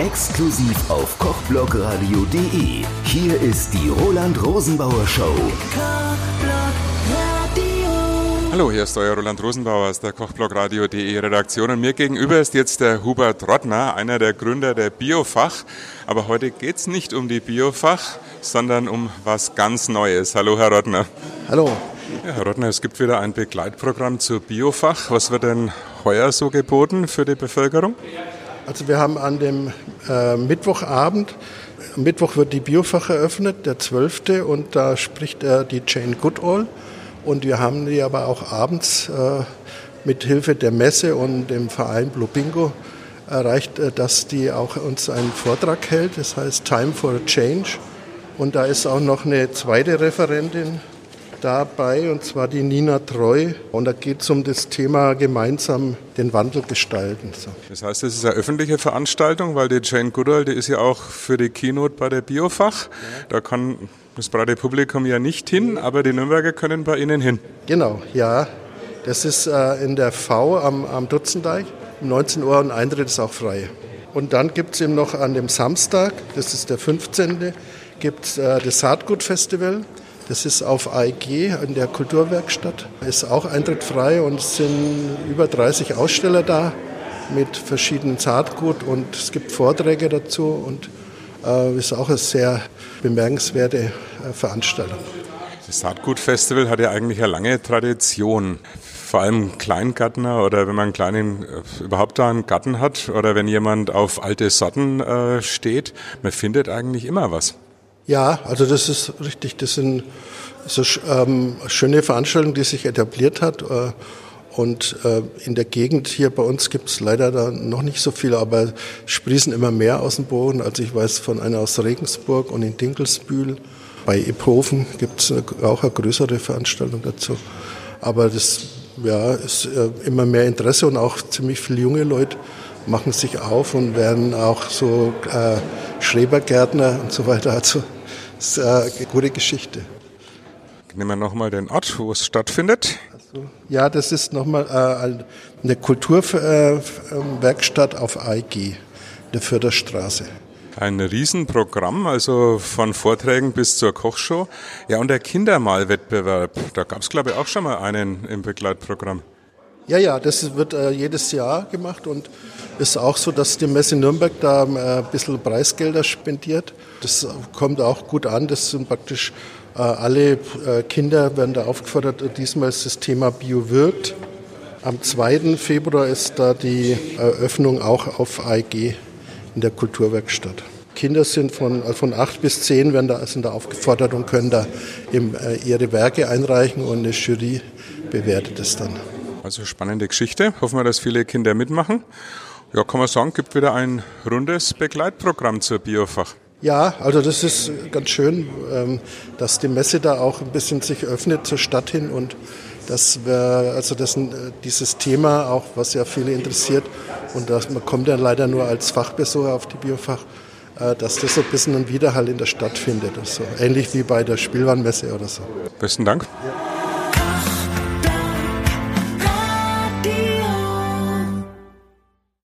Exklusiv auf kochblogradio.de. Hier ist die Roland Rosenbauer Show. Hallo, hier ist euer Roland Rosenbauer aus der Kochblogradio.de Redaktion und mir gegenüber ist jetzt der Hubert Rottner, einer der Gründer der Biofach. Aber heute geht es nicht um die Biofach, sondern um was ganz Neues. Hallo, Herr Rottner. Hallo. Ja, Herr Rottner, es gibt wieder ein Begleitprogramm zur Biofach. Was wird denn heuer so geboten für die Bevölkerung? Also wir haben an dem äh, Mittwochabend, Mittwoch wird die Biofach eröffnet, der 12. und da spricht äh, die Jane Goodall und wir haben die aber auch abends äh, mit Hilfe der Messe und dem Verein Blue Bingo erreicht, äh, dass die auch uns einen Vortrag hält, das heißt Time for a Change und da ist auch noch eine zweite Referentin dabei, und zwar die Nina Treu. Und da geht es um das Thema gemeinsam den Wandel gestalten. So. Das heißt, es ist eine öffentliche Veranstaltung, weil die Jane Goodall, die ist ja auch für die Keynote bei der Biofach. Ja. Da kann das breite Publikum ja nicht hin, aber die Nürnberger können bei Ihnen hin. Genau, ja. Das ist äh, in der V am, am Dutzendeich um 19 Uhr und Eintritt ist auch frei. Und dann gibt es eben noch an dem Samstag, das ist der 15., gibt es äh, das Saatgutfestival. Das ist auf AEG in der Kulturwerkstatt. Ist auch Eintritt frei und es sind über 30 Aussteller da mit verschiedenen Saatgut und es gibt Vorträge dazu und äh, ist auch eine sehr bemerkenswerte äh, Veranstaltung. Das Saatgutfestival hat ja eigentlich eine lange Tradition. Vor allem Kleingärtner oder wenn man einen kleinen, äh, überhaupt da einen Garten hat oder wenn jemand auf alte Sorten äh, steht, man findet eigentlich immer was. Ja, also das ist richtig. Das sind so ähm, schöne Veranstaltungen, die sich etabliert hat. Äh, und äh, in der Gegend hier bei uns gibt es leider da noch nicht so viele, aber sprießen immer mehr aus dem Boden. Also ich weiß von einer aus Regensburg und in Dinkelsbühl. Bei Ephofen gibt es auch eine größere Veranstaltung dazu. Aber das ja, ist äh, immer mehr Interesse und auch ziemlich viele junge Leute machen sich auf und werden auch so äh, Schrebergärtner und so weiter. Also das ist eine gute Geschichte. Nehmen wir nochmal den Ort, wo es stattfindet. Also, ja, das ist nochmal äh, eine Kulturwerkstatt auf AIG, der Förderstraße. Ein Riesenprogramm, also von Vorträgen bis zur Kochshow. Ja, und der Kindermalwettbewerb, da gab es, glaube ich, auch schon mal einen im Begleitprogramm. Ja, ja, das wird äh, jedes Jahr gemacht und ist auch so, dass die Messe Nürnberg da äh, ein bisschen Preisgelder spendiert. Das kommt auch gut an. Das sind praktisch äh, alle äh, Kinder werden da aufgefordert. Diesmal ist das Thema Bio wirkt. Am 2. Februar ist da die Eröffnung auch auf AEG in der Kulturwerkstatt. Kinder sind von, äh, von 8 bis 10 werden da, sind da aufgefordert und können da eben, äh, ihre Werke einreichen und eine Jury bewertet es dann. Also spannende Geschichte. Hoffen wir, dass viele Kinder mitmachen. Ja, kann man sagen, gibt wieder ein rundes Begleitprogramm zur Biofach. Ja, also das ist ganz schön, ähm, dass die Messe da auch ein bisschen sich öffnet zur Stadt hin und dass wir, also das, äh, dieses Thema auch, was ja viele interessiert und das, man kommt ja leider nur als Fachbesucher auf die Biofach, äh, dass das so ein bisschen einen Widerhall in der Stadt findet. Also ähnlich wie bei der Spielwarenmesse oder so. Besten Dank. Ja.